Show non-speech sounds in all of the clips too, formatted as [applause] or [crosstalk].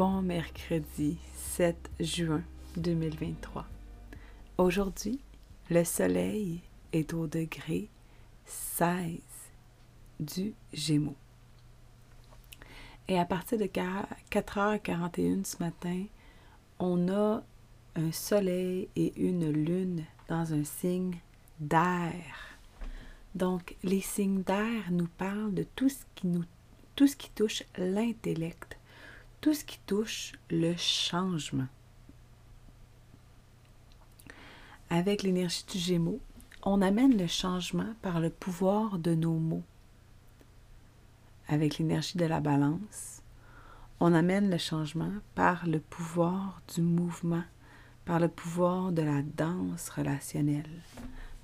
Bon mercredi 7 juin 2023. Aujourd'hui, le soleil est au degré 16 du Gémeaux. Et à partir de 4h41 ce matin, on a un soleil et une lune dans un signe d'air. Donc, les signes d'air nous parlent de tout ce qui nous tout ce qui touche l'intellect, tout ce qui touche le changement. Avec l'énergie du Gémeaux, on amène le changement par le pouvoir de nos mots. Avec l'énergie de la balance, on amène le changement par le pouvoir du mouvement, par le pouvoir de la danse relationnelle,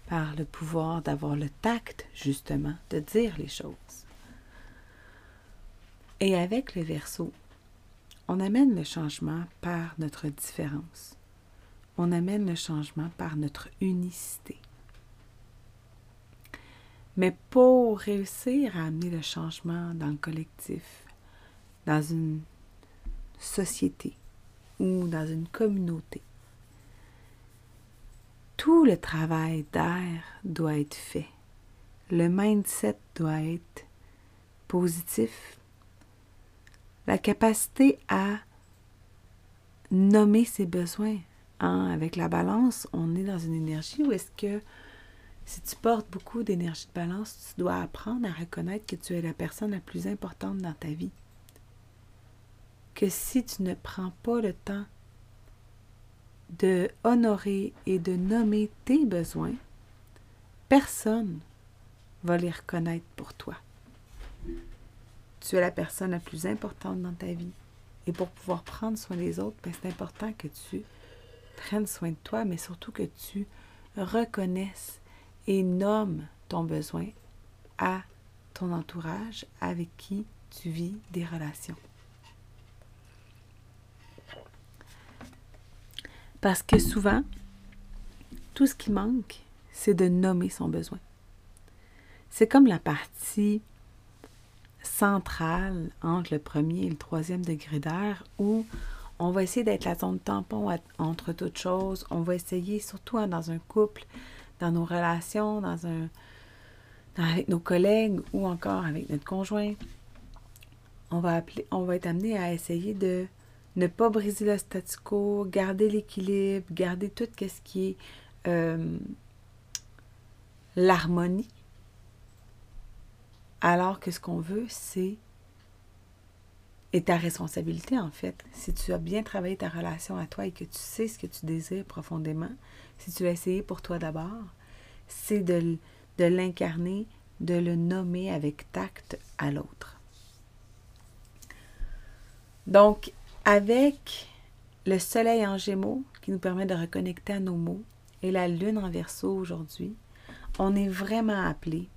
par le pouvoir d'avoir le tact, justement, de dire les choses. Et avec le verso, on amène le changement par notre différence. On amène le changement par notre unicité. Mais pour réussir à amener le changement dans le collectif, dans une société ou dans une communauté, tout le travail d'air doit être fait. Le mindset doit être positif, la capacité à nommer ses besoins. Hein? Avec la balance, on est dans une énergie où est-ce que si tu portes beaucoup d'énergie de balance, tu dois apprendre à reconnaître que tu es la personne la plus importante dans ta vie. Que si tu ne prends pas le temps de honorer et de nommer tes besoins, personne va les reconnaître pour toi. Tu es la personne la plus importante dans ta vie. Et pour pouvoir prendre soin des autres, ben, c'est important que tu prennes soin de toi, mais surtout que tu reconnaisses et nommes ton besoin à ton entourage avec qui tu vis des relations. Parce que souvent, tout ce qui manque, c'est de nommer son besoin. C'est comme la partie centrale entre le premier et le troisième degré d'air où on va essayer d'être la zone tampon entre toutes choses. On va essayer, surtout hein, dans un couple, dans nos relations, dans un, avec nos collègues ou encore avec notre conjoint. On va, appeler, on va être amené à essayer de ne pas briser le statu quo, garder l'équilibre, garder tout ce qui est euh, l'harmonie alors que ce qu'on veut, c'est et ta responsabilité en fait. Si tu as bien travaillé ta relation à toi et que tu sais ce que tu désires profondément, si tu l'as essayé pour toi d'abord, c'est de, de l'incarner, de le nommer avec tact à l'autre. Donc, avec le soleil en gémeaux qui nous permet de reconnecter à nos mots et la lune en verso aujourd'hui, on est vraiment appelé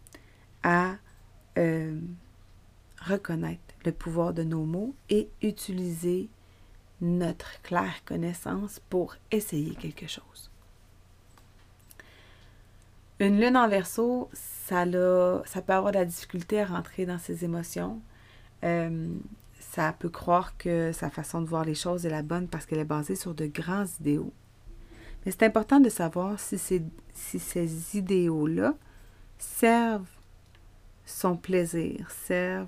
à euh, reconnaître le pouvoir de nos mots et utiliser notre claire connaissance pour essayer quelque chose. Une lune en verso, ça, ça peut avoir de la difficulté à rentrer dans ses émotions. Euh, ça peut croire que sa façon de voir les choses est la bonne parce qu'elle est basée sur de grands idéaux. Mais c'est important de savoir si, si ces idéaux-là servent son plaisir, servent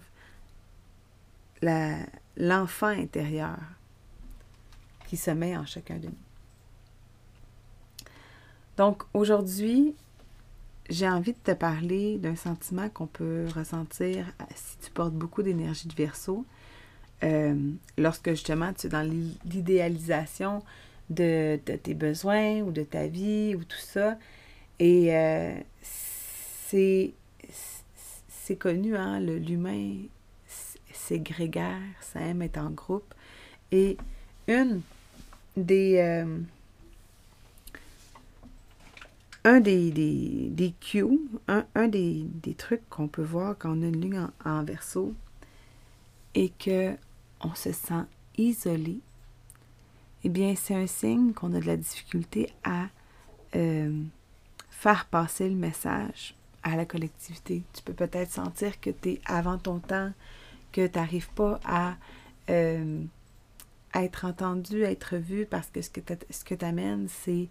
l'enfant intérieur qui se met en chacun de nous. Donc aujourd'hui, j'ai envie de te parler d'un sentiment qu'on peut ressentir si tu portes beaucoup d'énergie de verso. euh, lorsque justement tu es dans l'idéalisation de, tes besoins ou de ta vie ou tout ça. Et euh, c'est connu, hein, l'humain, c'est grégaire, ça aime être en groupe. Et une des... Euh, un des, des, des cues, un, des, trucs qu'on peut voir quand on a une ligne en, verso, et que on se sent isolé, eh bien, c'est un signe qu'on a de la difficulté à euh, faire passer le message à la collectivité. Tu peux peut-être sentir que tu es avant ton temps, que tu n'arrives pas à, euh, être entendu, à être vu, parce que ce que tu amènes, c'est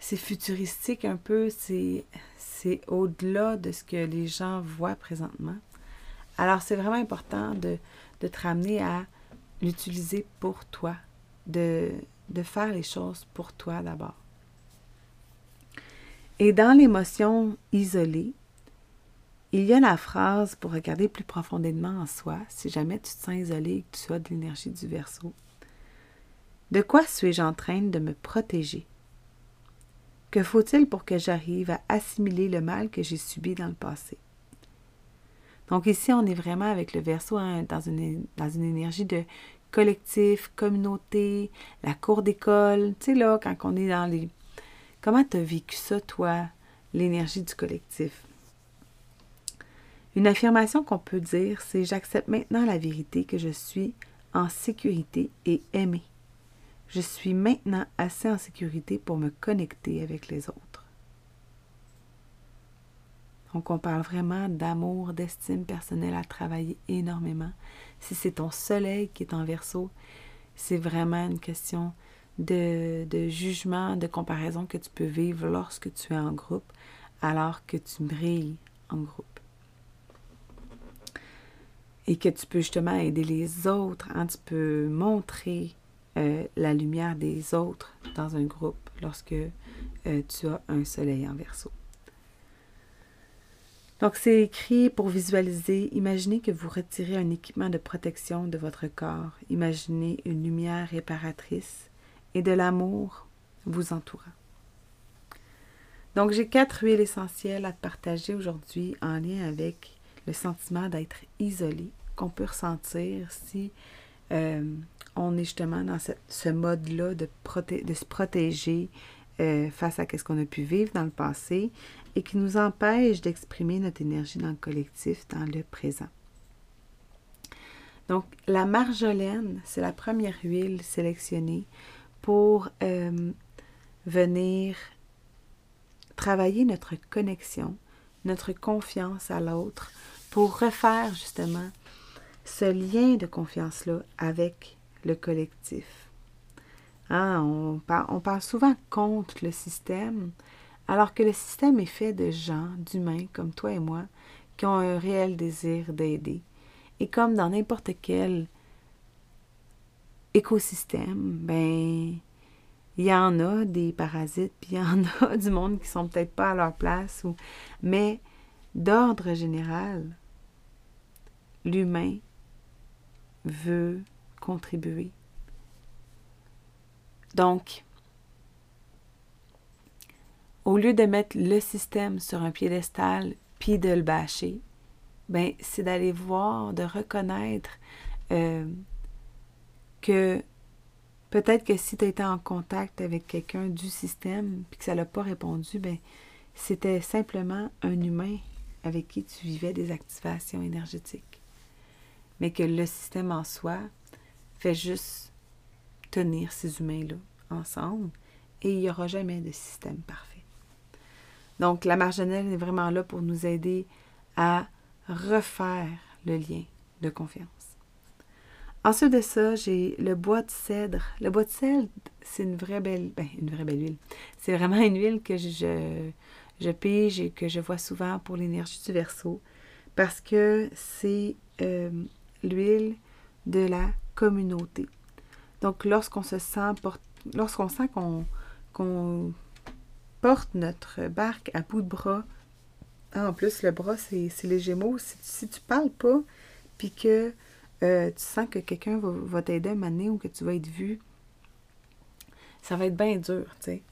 c'est futuristique un peu, c'est au-delà de ce que les gens voient présentement. Alors, c'est vraiment important de, de te ramener à l'utiliser pour toi, de, de faire les choses pour toi d'abord. Et dans l'émotion isolée, il y a la phrase pour regarder plus profondément en soi, si jamais tu te sens isolé et que tu as de l'énergie du verso. De quoi suis-je en train de me protéger? Que faut-il pour que j'arrive à assimiler le mal que j'ai subi dans le passé? Donc ici, on est vraiment avec le verso hein, dans, une, dans une énergie de collectif, communauté, la cour d'école. Tu sais, là, quand on est dans les... Comment tu as vécu ça, toi, l'énergie du collectif? Une affirmation qu'on peut dire, c'est J'accepte maintenant la vérité que je suis en sécurité et aimé. Je suis maintenant assez en sécurité pour me connecter avec les autres. Donc, on parle vraiment d'amour, d'estime personnelle à travailler énormément. Si c'est ton soleil qui est en verso, c'est vraiment une question de, jugement, de comparaison que tu peux vivre lorsque tu es en groupe, alors que tu brilles en groupe. Et que tu peux justement aider les autres, hein, tu peux montrer euh, la lumière des autres dans un groupe lorsque euh, tu as un soleil en verso. Donc, c'est écrit pour visualiser. Imaginez que vous retirez un équipement de protection de votre corps. Imaginez une lumière réparatrice et de l'amour vous entourant. Donc, j'ai quatre huiles essentielles à partager aujourd'hui en lien avec le sentiment d'être isolé qu'on peut ressentir si euh, on est justement dans ce, mode-là de, de, se protéger euh, face à ce qu'on a pu vivre dans le passé et qui nous empêche d'exprimer notre énergie dans le collectif, dans le présent. Donc, la marjolaine, c'est la première huile sélectionnée pour euh, venir travailler notre connexion, notre confiance à l'autre, pour refaire justement ce lien de confiance-là avec le collectif. Hein, on, on parle souvent contre le système, alors que le système est fait de gens, d'humains comme toi et moi, qui ont un réel désir d'aider. Et comme dans n'importe quel écosystème, ben, il y en a des parasites, puis il y en a du monde qui sont peut-être pas à leur place, mais d'ordre général, l'humain veut contribuer. Donc, au lieu de mettre le système sur un piédestal puis de le bâcher, ben, c'est d'aller voir, de reconnaître euh, que peut-être que si tu étais en contact avec quelqu'un du système puis que ça l'a pas répondu, ben, c'était simplement un humain avec qui tu vivais des activations énergétiques. Mais que le système en soi fait juste tenir ces humains-là ensemble et il n'y aura jamais de système parfait. Donc, la marginelle est vraiment là pour nous aider à refaire le lien de confiance. Ensuite de ça, j'ai le bois de cèdre. Le bois de cèdre, c'est une vraie belle, ben, une vraie belle huile. C'est vraiment une huile que je, je pige et que je vois souvent pour l'énergie du verso parce que c'est euh, l'huile de la communauté. Donc, lorsqu'on se sent, lorsqu'on sent qu'on porte notre barque à bout de bras. Ah, en plus, le bras, c'est les Gémeaux. Si, tu ne parles pas, puis que euh, tu sens que quelqu'un va, t'aider à maner ou que tu vas être vu, ça va être bien dur, tu sais.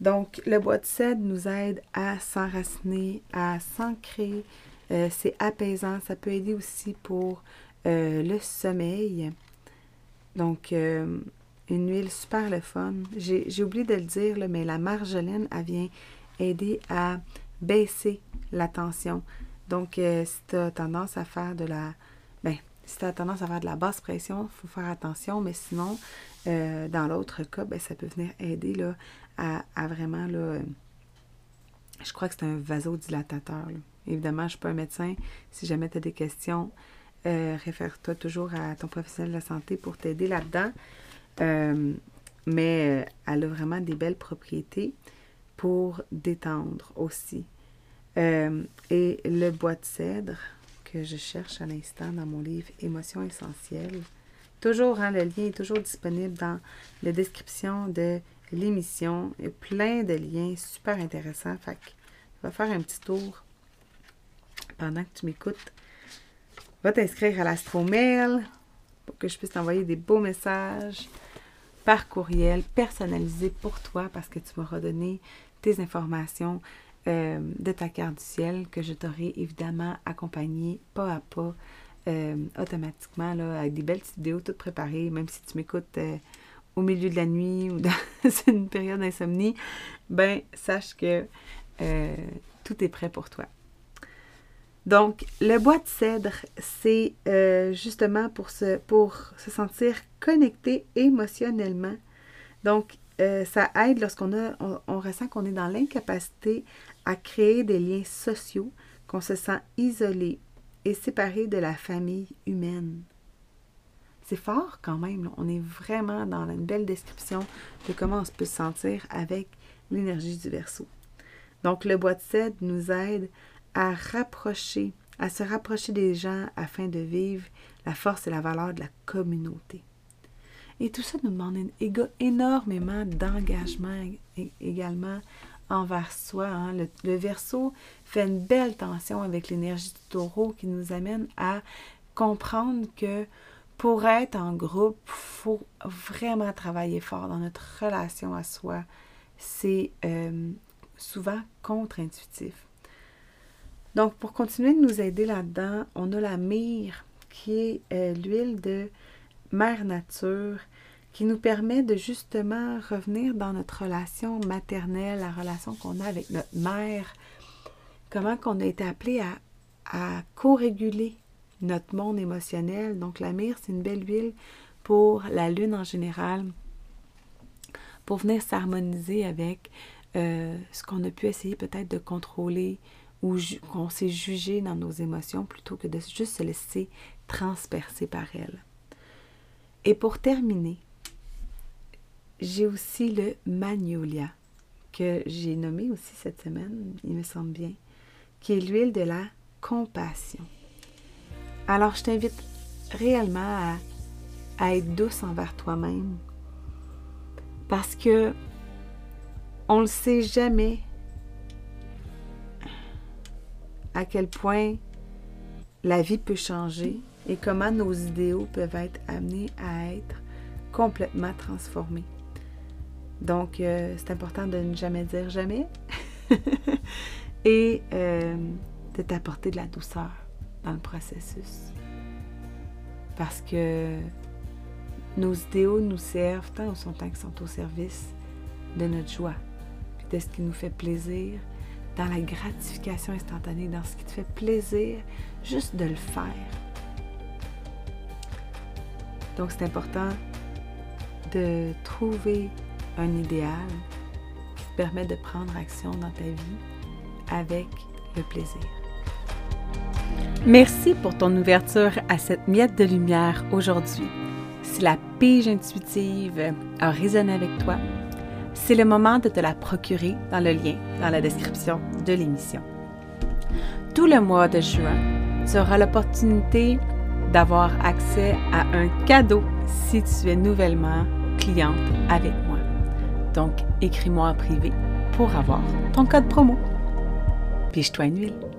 Donc, le bois de cèdre nous aide à s'enraciner, à s'ancrer. Euh, c'est apaisant. Ça peut aider aussi pour euh, le sommeil. Donc, une huile super le fun. J'ai oublié de le dire, mais la marjolaine, elle vient aider à baisser la tension. Donc, si tu as tendance à faire de la... Si tu as tendance à faire de la basse pression, il faut faire attention, mais sinon, euh, dans l'autre cas, ben, ça peut venir aider là, à, vraiment, là, euh, je crois que c'est un vasodilatateur. Évidemment, je ne suis pas un médecin. Si jamais tu as des questions, euh, réfère-toi toujours à ton professionnel de la santé pour t'aider là-dedans. mais elle a vraiment des belles propriétés pour détendre aussi. et le bois de cèdre, que je cherche à l'instant dans mon livre Émotions essentielles. Toujours, hein, le lien est toujours disponible dans la description de l'émission. Il y a plein de liens super intéressants. Fait que, va faire un petit tour pendant que tu m'écoutes. Va t'inscrire à l'astromail pour que je puisse t'envoyer des beaux messages par courriel personnalisés pour toi parce que tu m'auras donné tes informations euh, de ta carte du ciel que je t'aurai évidemment accompagné pas à pas, euh, automatiquement, là, avec des belles petites vidéos toutes préparées, même si tu m'écoutes euh, au milieu de la nuit ou [laughs] dans une période d'insomnie, ben sache que tout est prêt pour toi. Donc, le bois de cèdre, c'est justement pour se, pour se sentir connecté émotionnellement. Donc, ça aide lorsqu'on a, on ressent qu'on est dans l'incapacité à créer des liens sociaux, qu'on se sent isolé et séparé de la famille humaine. C'est fort quand même. On est vraiment dans une belle description de comment on peut se sentir avec l'énergie du verso. Donc, le bois de cèdre nous aide à rapprocher, à se rapprocher des gens afin de vivre la force et la valeur de la communauté. Et tout ça nous demande énormément d'engagement également envers soi. Hein. Le, verso fait une belle tension avec l'énergie du taureau qui nous amène à comprendre que pour être en groupe, il faut vraiment travailler fort dans notre relation à soi. C'est euh, souvent contre-intuitif. Donc, pour continuer de nous aider là-dedans, on a la myrrhe, qui est euh, l'huile de mère nature, qui nous permet de justement revenir dans notre relation maternelle, la relation qu'on a avec notre mère, comment qu'on a été appelé à, à co-réguler notre monde émotionnel. Donc la myrrhe, c'est une belle huile pour la lune en général, pour venir s'harmoniser avec euh, ce qu'on a pu essayer peut-être de contrôler ou qu'on s'est jugé dans nos émotions plutôt que de juste se laisser transpercer par elles. Et pour terminer, j'ai aussi le Magnolia, que j'ai nommé aussi cette semaine, il me semble bien, qui est l'huile de la compassion. Alors, je t'invite réellement à, être douce envers toi-même, parce que on ne sait jamais à quel point la vie peut changer et comment nos idéaux peuvent être amenés à être complètement transformés. Donc, euh, c'est important de ne jamais dire jamais [laughs] et euh, de t'apporter de la douceur dans le processus. Parce que nos idéaux nous servent tant au son temps qu'ils sont au service de notre joie, de ce qui nous fait plaisir, dans la gratification instantanée, dans ce qui te fait plaisir, juste de le faire. Donc c'est important de trouver un idéal qui te permet de prendre action dans ta vie avec le plaisir. Merci pour ton ouverture à cette miette de lumière aujourd'hui. Si la pige intuitive a résonné avec toi, c'est le moment de te la procurer dans le lien dans la description de l'émission. Tout le mois de juin, tu auras l'opportunité d'avoir accès à un cadeau si tu es nouvellement cliente avec moi. Donc, écris-moi en privé pour avoir ton code promo. Piche-toi une huile.